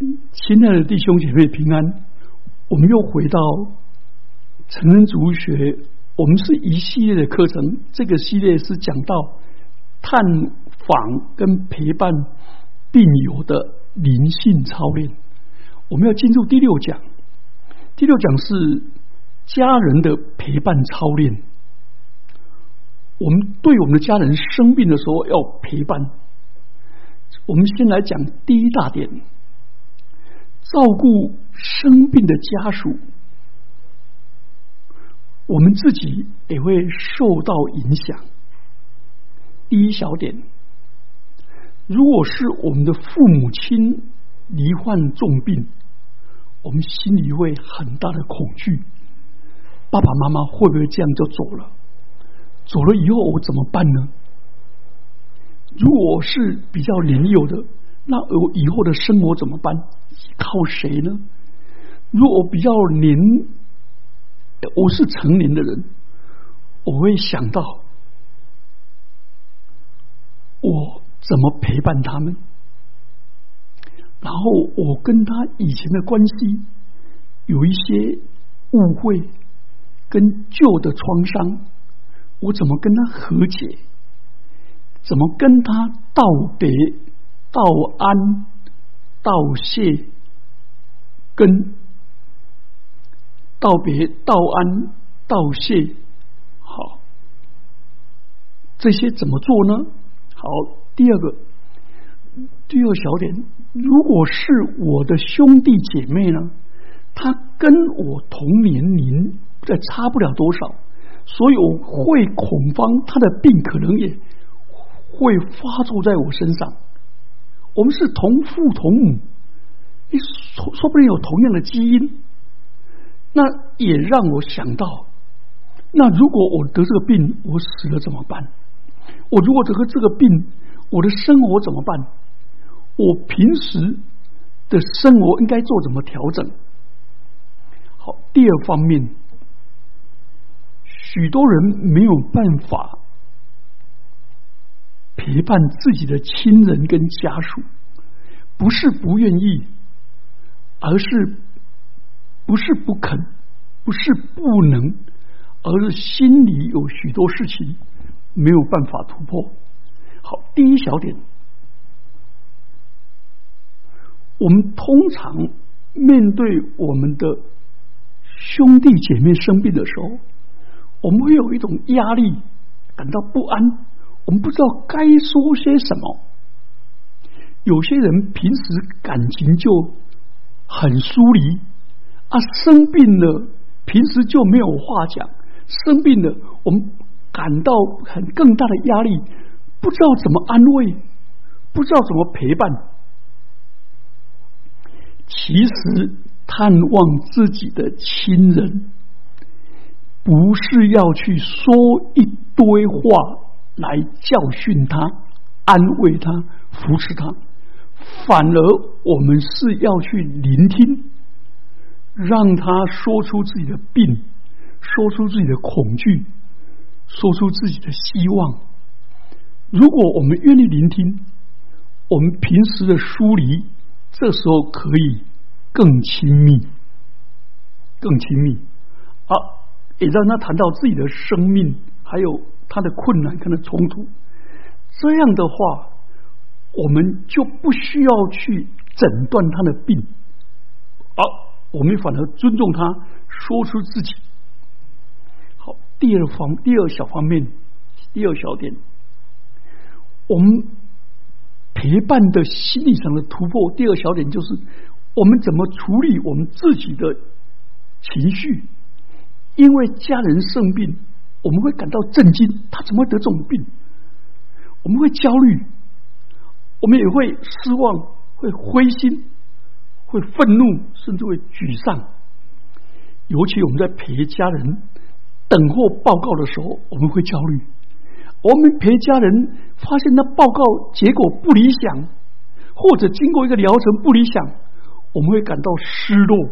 亲爱的弟兄姐妹平安，我们又回到成人族学，我们是一系列的课程，这个系列是讲到探访跟陪伴病友的灵性操练。我们要进入第六讲，第六讲是家人的陪伴操练。我们对我们的家人生病的时候要陪伴。我们先来讲第一大点。照顾生病的家属，我们自己也会受到影响。第一小点，如果是我们的父母亲罹患重病，我们心里会很大的恐惧。爸爸妈妈会不会这样就走了？走了以后我怎么办呢？如果是比较年幼的，那我以后的生活怎么办？靠谁呢？如果我比较年，我是成年的人，我会想到我怎么陪伴他们，然后我跟他以前的关系有一些误会跟旧的创伤，我怎么跟他和解？怎么跟他道别、道安、道谢？跟道别、道安、道谢，好，这些怎么做呢？好，第二个，第二小点，如果是我的兄弟姐妹呢，他跟我同年龄，再差不了多少，所以我会恐慌，他的病可能也会发作在我身上。我们是同父同母。你说说不定有同样的基因，那也让我想到，那如果我得这个病，我死了怎么办？我如果得个这个病，我的生活怎么办？我平时的生活应该做怎么调整？好，第二方面，许多人没有办法陪伴自己的亲人跟家属，不是不愿意。而是不是不肯，不是不能，而是心里有许多事情没有办法突破。好，第一小点，我们通常面对我们的兄弟姐妹生病的时候，我们会有一种压力，感到不安，我们不知道该说些什么。有些人平时感情就。很疏离啊，生病了，平时就没有话讲。生病了，我们感到很更大的压力，不知道怎么安慰，不知道怎么陪伴。其实，探望自己的亲人，不是要去说一堆话来教训他、安慰他、扶持他。反而，我们是要去聆听，让他说出自己的病，说出自己的恐惧，说出自己的希望。如果我们愿意聆听，我们平时的疏离，这时候可以更亲密，更亲密。啊，也让他谈到自己的生命，还有他的困难，跟他冲突。这样的话。我们就不需要去诊断他的病，而我们反而尊重他，说出自己。好，第二方，第二小方面，第二小点，我们陪伴的心理上的突破。第二小点就是，我们怎么处理我们自己的情绪？因为家人生病，我们会感到震惊，他怎么会得这种病？我们会焦虑。我们也会失望，会灰心，会愤怒，甚至会沮丧。尤其我们在陪家人等候报告的时候，我们会焦虑。我们陪家人发现那报告结果不理想，或者经过一个疗程不理想，我们会感到失落。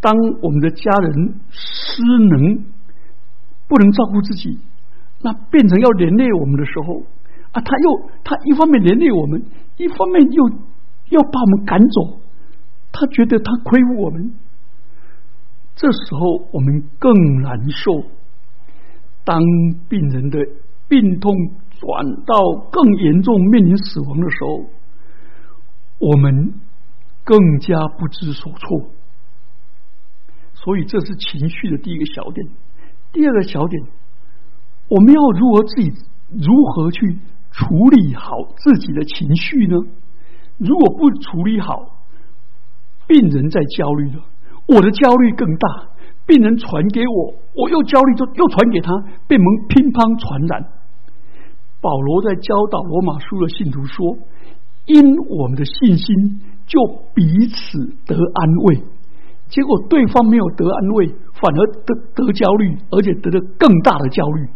当我们的家人失能，不能照顾自己，那变成要连累我们的时候。啊，他又他一方面连累我们，一方面又要把我们赶走，他觉得他亏我们。这时候我们更难受。当病人的病痛转到更严重、面临死亡的时候，我们更加不知所措。所以，这是情绪的第一个小点。第二个小点，我们要如何自己如何去处理好自己的情绪呢？如果不处理好，病人在焦虑了，我的焦虑更大。病人传给我，我又焦虑，就又传给他，被我们乒乓传染。保罗在教导罗马书的信徒说：“因我们的信心，就彼此得安慰。”结果对方没有得安慰，反而得得焦虑，而且得了更大的焦虑。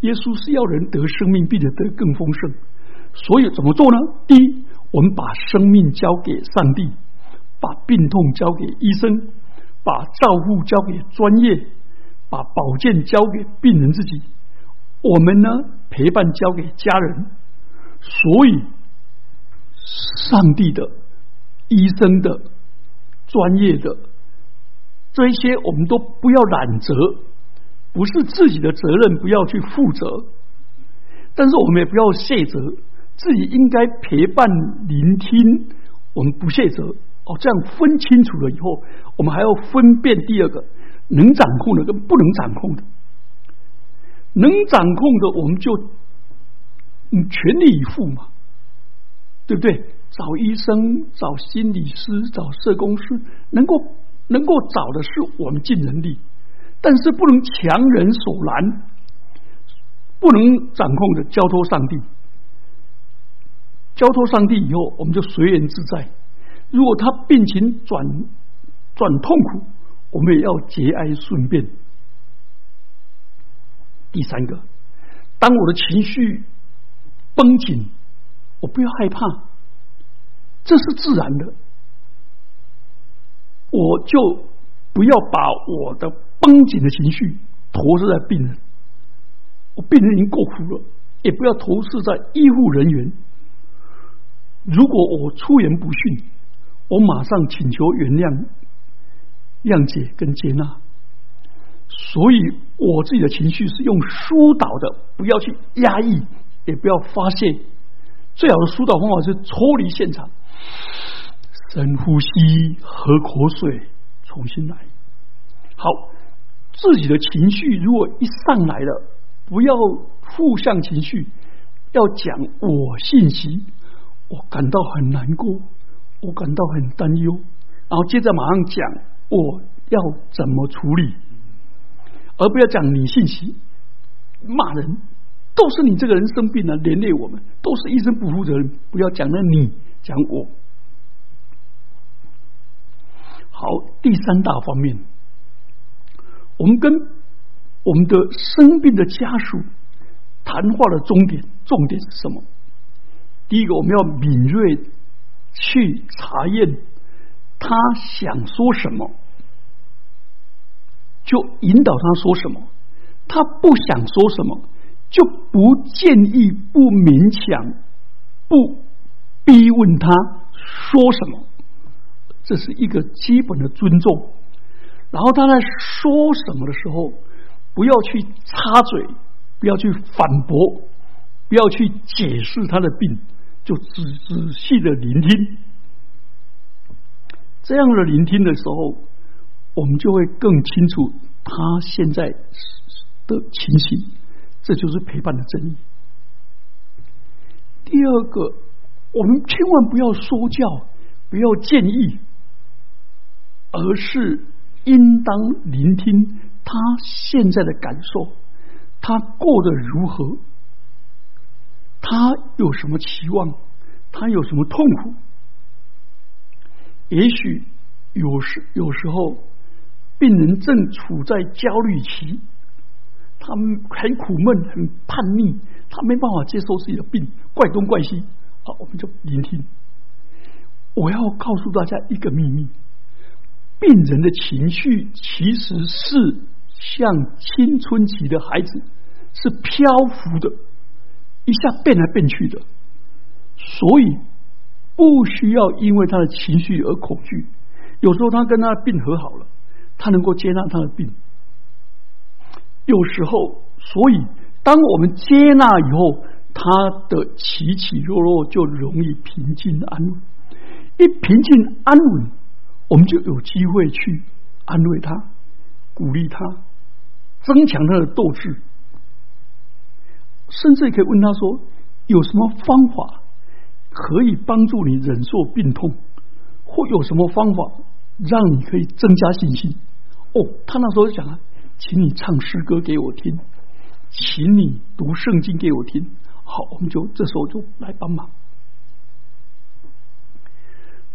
耶稣是要人得生命，并且得更丰盛。所以怎么做呢？第一，我们把生命交给上帝，把病痛交给医生，把照护交给专业，把保健交给病人自己。我们呢，陪伴交给家人。所以，上帝的、医生的。专业的这一些，我们都不要揽责，不是自己的责任，不要去负责。但是我们也不要卸责，自己应该陪伴、聆听，我们不卸责。哦，这样分清楚了以后，我们还要分辨第二个能掌控的跟不能掌控的。能掌控的，我们就全力以赴嘛，对不对？找医生、找心理师、找社工师，能够能够找的是我们尽人力，但是不能强人所难，不能掌控的交托上帝，交托上帝以后，我们就随缘自在。如果他病情转转痛苦，我们也要节哀顺变。第三个，当我的情绪绷紧，我不要害怕。这是自然的，我就不要把我的绷紧的情绪投射在病人。我病人已经够苦了，也不要投射在医护人员。如果我出言不逊，我马上请求原谅、谅解跟接纳。所以，我自己的情绪是用疏导的，不要去压抑，也不要发泄。最好的疏导方法是抽离现场。深呼吸，喝口水，重新来。好，自己的情绪如果一上来了，不要负向情绪，要讲我信息，我感到很难过，我感到很担忧，然后接着马上讲我要怎么处理，而不要讲你信息，骂人都是你这个人生病了，连累我们，都是医生不负责任，不要讲了你，讲我。好，第三大方面，我们跟我们的生病的家属谈话的重点，重点是什么？第一个，我们要敏锐去查验他想说什么，就引导他说什么；他不想说什么，就不建议、不勉强、不逼问他说什么。这是一个基本的尊重。然后他在说什么的时候，不要去插嘴，不要去反驳，不要去解释他的病，就仔仔细的聆听。这样的聆听的时候，我们就会更清楚他现在的情形。这就是陪伴的真意。第二个，我们千万不要说教，不要建议。而是应当聆听他现在的感受，他过得如何，他有什么期望，他有什么痛苦？也许有时有时候，病人正处在焦虑期，他们很苦闷、很叛逆，他没办法接受自己的病，怪东怪西。好，我们就聆听。我要告诉大家一个秘密。病人的情绪其实是像青春期的孩子，是漂浮的，一下变来变去的。所以不需要因为他的情绪而恐惧。有时候他跟他的病和好了，他能够接纳他的病。有时候，所以当我们接纳以后，他的起起落落就容易平静安稳。一平静安稳，我们就有机会去安慰他、鼓励他、增强他的斗志，甚至可以问他说：“有什么方法可以帮助你忍受病痛？或有什么方法让你可以增加信心？”哦，他那时候讲啊。请你唱诗歌给我听，请你读圣经给我听。好，我们就这时候就来帮忙。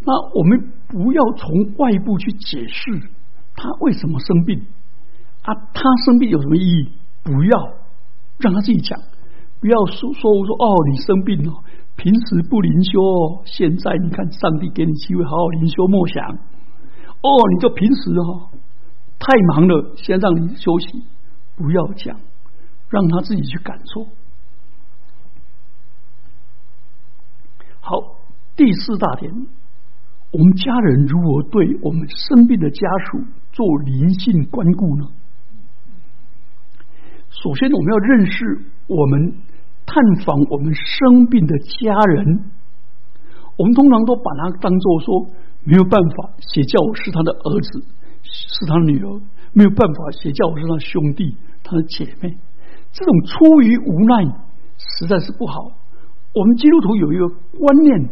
那我们不要从外部去解释他为什么生病啊，他生病有什么意义？不要让他自己讲，不要说说我说哦，你生病了，平时不灵修哦，现在你看上帝给你机会好好灵修默想哦，你就平时哈。太忙了，先让你休息，不要讲，让他自己去感受。好，第四大点，我们家人如何对我们生病的家属做灵性关顾呢？首先，我们要认识我们探访我们生病的家人，我们通常都把他当做说没有办法写教是他的儿子。是他女儿没有办法写教，我是他兄弟，他的姐妹。这种出于无奈，实在是不好。我们基督徒有一个观念，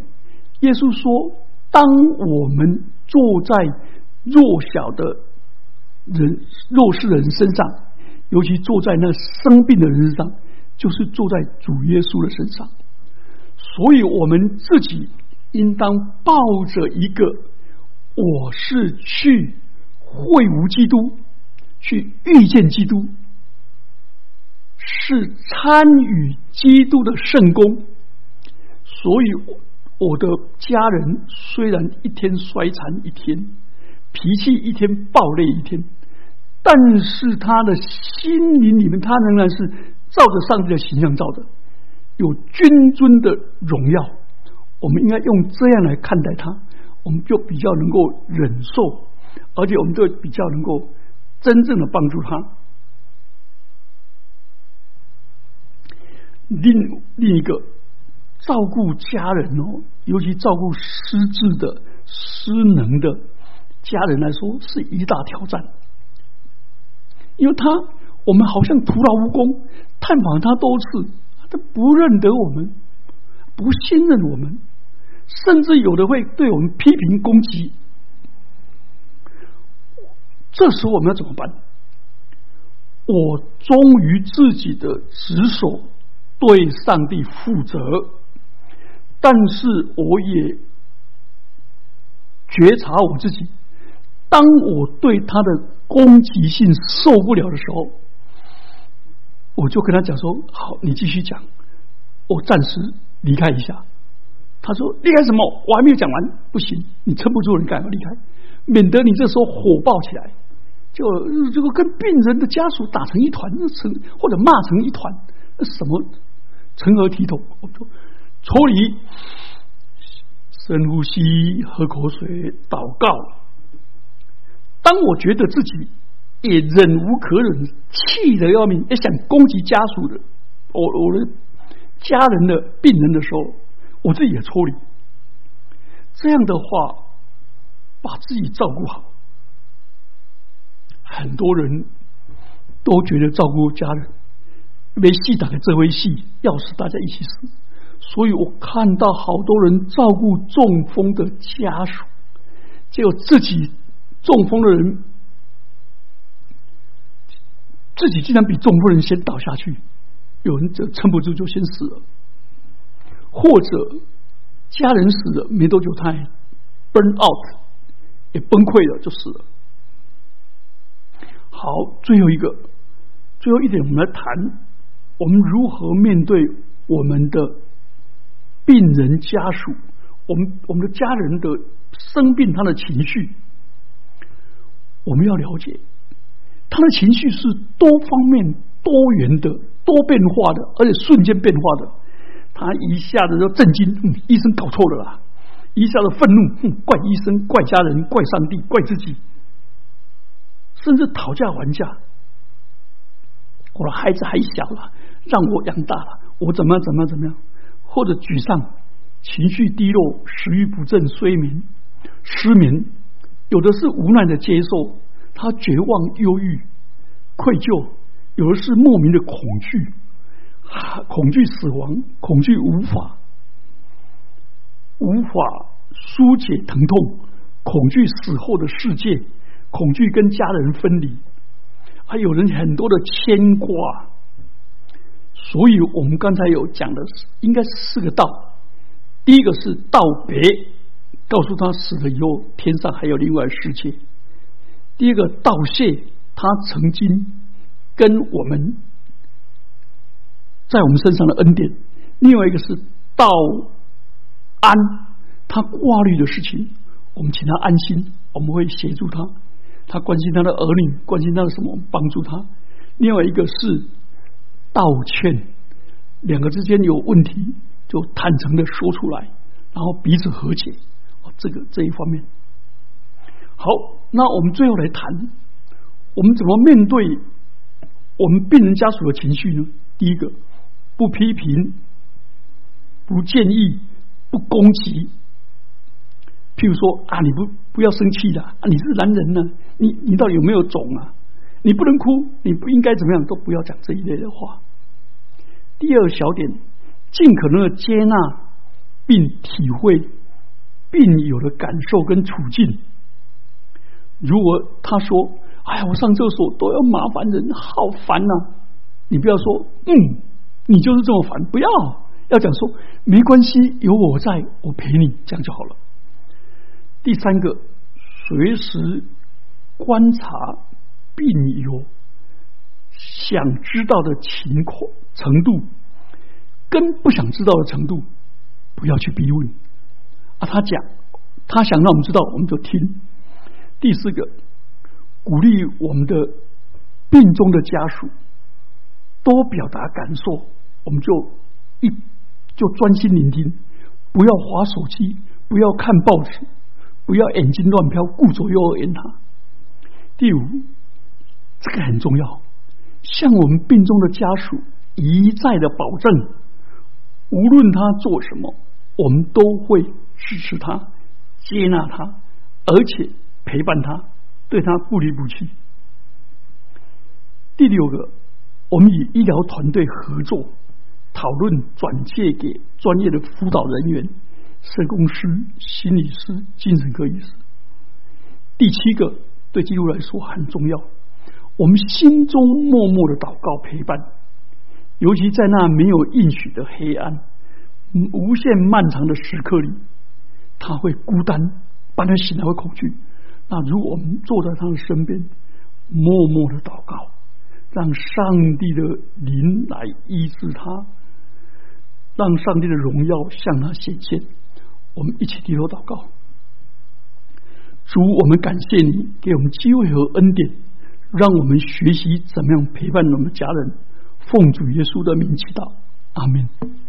耶稣说：当我们坐在弱小的人、弱势人身上，尤其坐在那生病的人身上，就是坐在主耶稣的身上。所以，我们自己应当抱着一个，我是去。会晤基督，去遇见基督，是参与基督的圣功。所以，我的家人虽然一天衰残一天，脾气一天暴戾一天，但是他的心灵里面，他仍然是照着上帝的形象照的，有君尊的荣耀。我们应该用这样来看待他，我们就比较能够忍受。而且我们都比较能够真正的帮助他。另另一个照顾家人哦，尤其照顾失智的、失能的家人来说，是一大挑战。因为他我们好像徒劳无功，探访他多次，他不认得我们，不信任我们，甚至有的会对我们批评攻击。这时候我们要怎么办？我忠于自己的职守，对上帝负责，但是我也觉察我自己。当我对他的攻击性受不了的时候，我就跟他讲说：“好，你继续讲，我暂时离开一下。”他说：“离开什么？我还没有讲完，不行，你撑不住，你赶快离开，免得你这时候火爆起来。”就这个跟病人的家属打成一团，成或者骂成一团，什么成何体统？我就抽离，深呼吸，喝口水，祷告。当我觉得自己也忍无可忍，气得要命，也想攻击家属的，我我的家人的病人的时候，我自己也抽离。这样的话，把自己照顾好。很多人都觉得照顾家人没戏打的这回戏，要死大家一起死。所以我看到好多人照顾中风的家属，结果自己中风的人自己竟然比中风人先倒下去，有人就撑不住就先死了，或者家人死了没多久他也 burn out 也崩溃了就死了。好，最后一个，最后一点，我们来谈我们如何面对我们的病人家属，我们我们的家人的生病，他的情绪，我们要了解他的情绪是多方面、多元的、多变化的，而且瞬间变化的。他一下子就震惊，嗯医生搞错了啦！一下子愤怒，哼，怪医生、怪家人、怪上帝、怪自己，甚至讨价还价。我的孩子还小了，让我养大了，我怎么怎么怎么样？或者沮丧、情绪低落、食欲不振、睡眠、失眠，有的是无奈的接受，他绝望、忧郁、愧疚，有的是莫名的恐惧，恐惧死亡，恐惧无法。无法疏解疼痛，恐惧死后的世界，恐惧跟家人分离，还有人很多的牵挂。所以我们刚才有讲的是，应该是四个道。第一个是道别，告诉他死了以后天上还有另外世界。第二个道谢，他曾经跟我们在我们身上的恩典。另外一个是道。安，他挂虑的事情，我们请他安心，我们会协助他。他关心他的儿女，关心他的什么，帮助他。另外一个是道歉，两个之间有问题，就坦诚的说出来，然后彼此和解。这个这一方面，好，那我们最后来谈，我们怎么面对我们病人家属的情绪呢？第一个，不批评，不建议。不攻击，譬如说啊，你不不要生气的啊，你是男人呢，你你到底有没有种啊？你不能哭，你不应该怎么样，都不要讲这一类的话。第二小点，尽可能的接纳并体会病友的感受跟处境。如果他说：“哎呀，我上厕所都要麻烦人，好烦呐！”你不要说：“嗯，你就是这么烦。”不要。要讲说没关系，有我在，我陪你，这样就好了。第三个，随时观察病友想知道的情况程度，跟不想知道的程度，不要去逼问啊。他讲，他想让我们知道，我们就听。第四个，鼓励我们的病中的家属多表达感受，我们就一。就专心聆听，不要划手机，不要看报纸，不要眼睛乱飘，顾左右而言他。第五，这个很重要，向我们病中的家属一再的保证，无论他做什么，我们都会支持他、接纳他，而且陪伴他，对他不离不弃。第六个，我们与医疗团队合作。讨论转介给专业的辅导人员、社工师、心理师、精神科医师。第七个，对基督来说很重要。我们心中默默的祷告陪伴，尤其在那没有应许的黑暗、无限漫长的时刻里，他会孤单，半夜醒来会恐惧。那如果我们坐在他的身边，默默的祷告，让上帝的灵来医治他。让上帝的荣耀向他显现，我们一起低头祷告。主，我们感谢你给我们机会和恩典，让我们学习怎么样陪伴我们的家人。奉主耶稣的名祈祷，阿门。